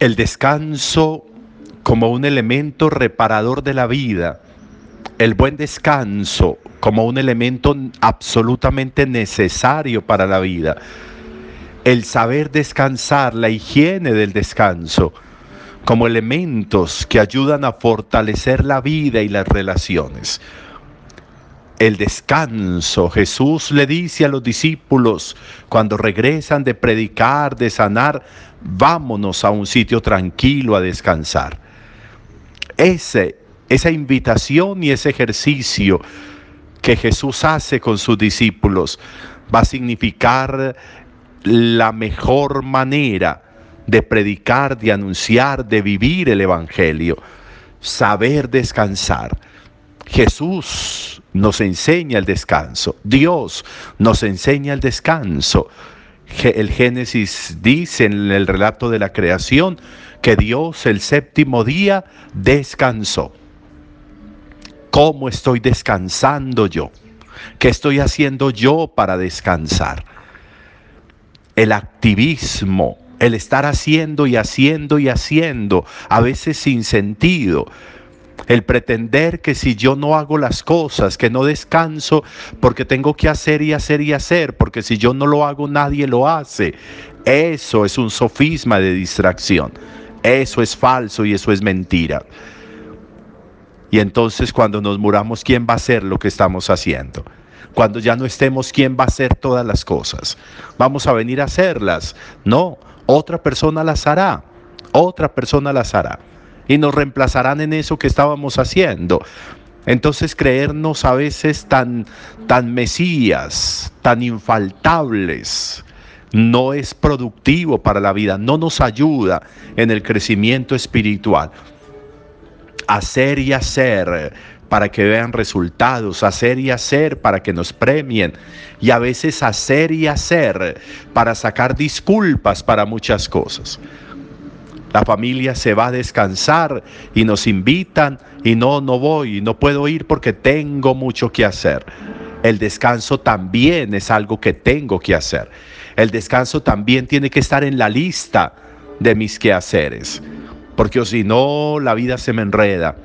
el descanso como un elemento reparador de la vida, el buen descanso como un elemento absolutamente necesario para la vida, el saber descansar, la higiene del descanso, como elementos que ayudan a fortalecer la vida y las relaciones. El descanso, Jesús le dice a los discípulos cuando regresan de predicar, de sanar, vámonos a un sitio tranquilo a descansar. Ese, esa invitación y ese ejercicio que Jesús hace con sus discípulos va a significar la mejor manera de predicar, de anunciar, de vivir el Evangelio, saber descansar. Jesús nos enseña el descanso, Dios nos enseña el descanso. El Génesis dice en el relato de la creación que Dios el séptimo día descansó. ¿Cómo estoy descansando yo? ¿Qué estoy haciendo yo para descansar? El activismo, el estar haciendo y haciendo y haciendo, a veces sin sentido, el pretender que si yo no hago las cosas, que no descanso porque tengo que hacer y hacer y hacer, porque si yo no lo hago nadie lo hace, eso es un sofisma de distracción. Eso es falso y eso es mentira. Y entonces cuando nos muramos, ¿quién va a hacer lo que estamos haciendo? Cuando ya no estemos, ¿quién va a hacer todas las cosas? ¿Vamos a venir a hacerlas? No, otra persona las hará. Otra persona las hará y nos reemplazarán en eso que estábamos haciendo. Entonces creernos a veces tan, tan mesías, tan infaltables, no es productivo para la vida, no nos ayuda en el crecimiento espiritual. Hacer y hacer para que vean resultados, hacer y hacer para que nos premien y a veces hacer y hacer para sacar disculpas para muchas cosas. La familia se va a descansar y nos invitan y no, no voy, no puedo ir porque tengo mucho que hacer. El descanso también es algo que tengo que hacer. El descanso también tiene que estar en la lista de mis quehaceres, porque si no, la vida se me enreda.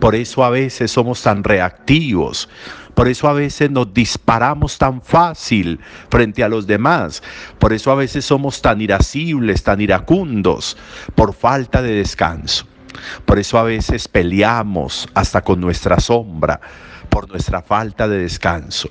Por eso a veces somos tan reactivos, por eso a veces nos disparamos tan fácil frente a los demás. Por eso a veces somos tan irascibles, tan iracundos, por falta de descanso. Por eso a veces peleamos hasta con nuestra sombra, por nuestra falta de descanso.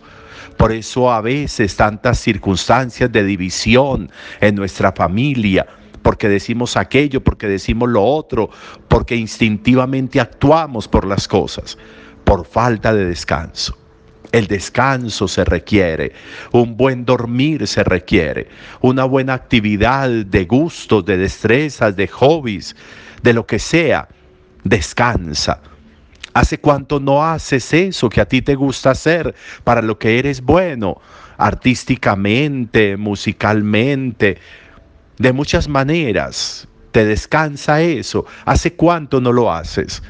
Por eso a veces tantas circunstancias de división en nuestra familia, porque decimos aquello, porque decimos lo otro, porque instintivamente actuamos por las cosas, por falta de descanso. El descanso se requiere, un buen dormir se requiere, una buena actividad de gustos, de destrezas, de hobbies, de lo que sea. Descansa. ¿Hace cuánto no haces eso que a ti te gusta hacer para lo que eres bueno, artísticamente, musicalmente, de muchas maneras? ¿Te descansa eso? ¿Hace cuánto no lo haces?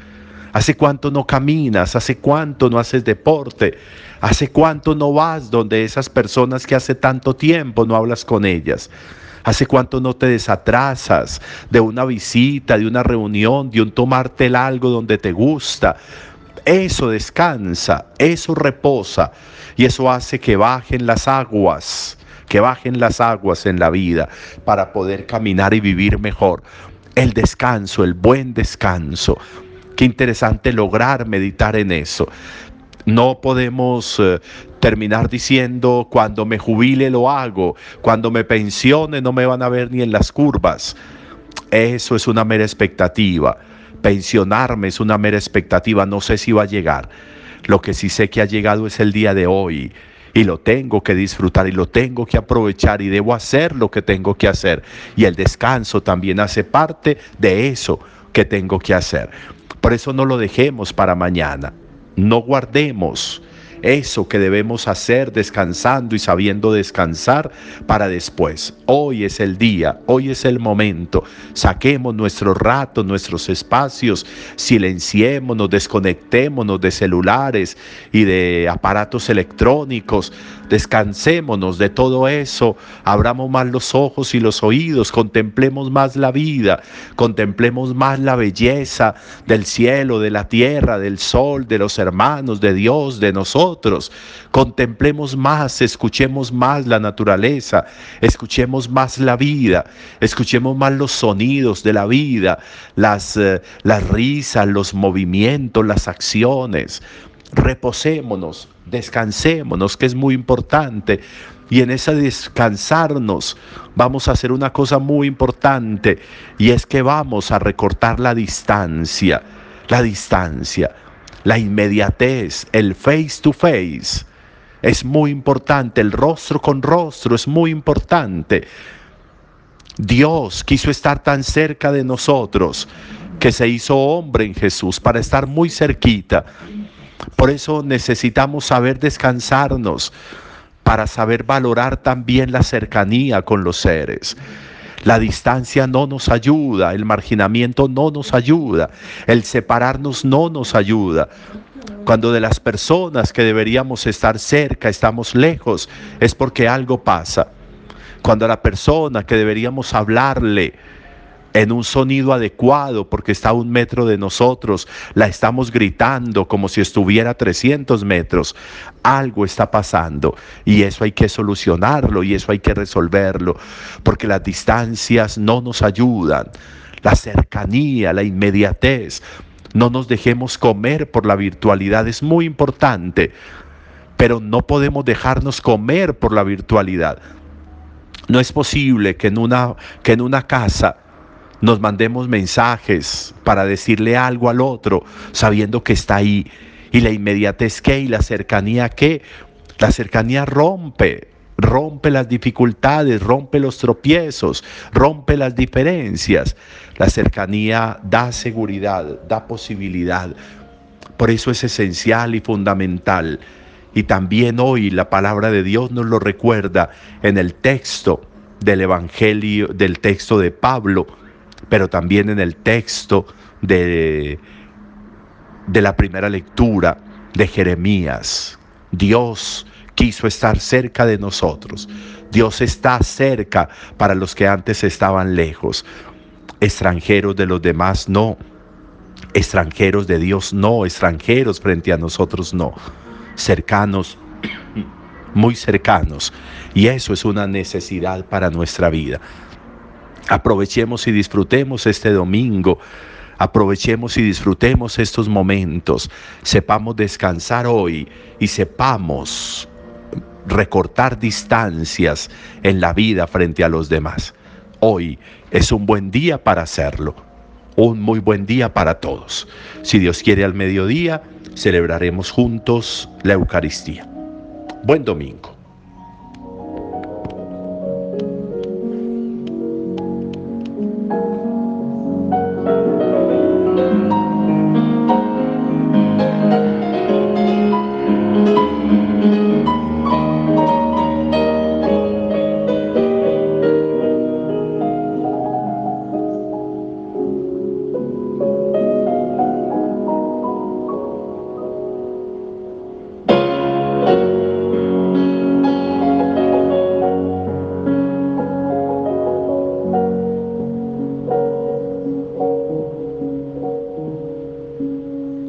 ¿Hace cuánto no caminas? ¿Hace cuánto no haces deporte? ¿Hace cuánto no vas donde esas personas que hace tanto tiempo no hablas con ellas? ¿Hace cuánto no te desatrasas de una visita, de una reunión, de un tomarte algo donde te gusta? Eso descansa, eso reposa y eso hace que bajen las aguas, que bajen las aguas en la vida para poder caminar y vivir mejor. El descanso, el buen descanso. Qué interesante lograr meditar en eso. No podemos eh, terminar diciendo cuando me jubile lo hago, cuando me pensione no me van a ver ni en las curvas. Eso es una mera expectativa. Pensionarme es una mera expectativa, no sé si va a llegar. Lo que sí sé que ha llegado es el día de hoy y lo tengo que disfrutar y lo tengo que aprovechar y debo hacer lo que tengo que hacer. Y el descanso también hace parte de eso que tengo que hacer. Por eso no lo dejemos para mañana. No guardemos eso que debemos hacer descansando y sabiendo descansar para después. Hoy es el día, hoy es el momento. Saquemos nuestros ratos, nuestros espacios, silenciémonos, desconectémonos de celulares y de aparatos electrónicos. Descansémonos de todo eso, abramos más los ojos y los oídos, contemplemos más la vida, contemplemos más la belleza del cielo, de la tierra, del sol, de los hermanos, de Dios, de nosotros. Contemplemos más, escuchemos más la naturaleza, escuchemos más la vida, escuchemos más los sonidos de la vida, las, eh, las risas, los movimientos, las acciones reposémonos, descansémonos, que es muy importante. Y en ese descansarnos vamos a hacer una cosa muy importante y es que vamos a recortar la distancia, la distancia, la inmediatez, el face to face. Es muy importante, el rostro con rostro es muy importante. Dios quiso estar tan cerca de nosotros que se hizo hombre en Jesús para estar muy cerquita por eso necesitamos saber descansarnos para saber valorar también la cercanía con los seres. La distancia no nos ayuda, el marginamiento no nos ayuda, el separarnos no nos ayuda. Cuando de las personas que deberíamos estar cerca estamos lejos, es porque algo pasa. Cuando a la persona que deberíamos hablarle, en un sonido adecuado porque está a un metro de nosotros, la estamos gritando como si estuviera a 300 metros. Algo está pasando y eso hay que solucionarlo y eso hay que resolverlo porque las distancias no nos ayudan. La cercanía, la inmediatez, no nos dejemos comer por la virtualidad, es muy importante, pero no podemos dejarnos comer por la virtualidad. No es posible que en una, que en una casa nos mandemos mensajes para decirle algo al otro, sabiendo que está ahí. Y la inmediatez que y la cercanía que, la cercanía rompe, rompe las dificultades, rompe los tropiezos, rompe las diferencias. La cercanía da seguridad, da posibilidad. Por eso es esencial y fundamental. Y también hoy la palabra de Dios nos lo recuerda en el texto del Evangelio, del texto de Pablo, pero también en el texto de, de la primera lectura de Jeremías. Dios quiso estar cerca de nosotros. Dios está cerca para los que antes estaban lejos. Extranjeros de los demás no. Extranjeros de Dios no. Extranjeros frente a nosotros no. Cercanos, muy cercanos. Y eso es una necesidad para nuestra vida. Aprovechemos y disfrutemos este domingo. Aprovechemos y disfrutemos estos momentos. Sepamos descansar hoy y sepamos recortar distancias en la vida frente a los demás. Hoy es un buen día para hacerlo. Un muy buen día para todos. Si Dios quiere al mediodía, celebraremos juntos la Eucaristía. Buen domingo.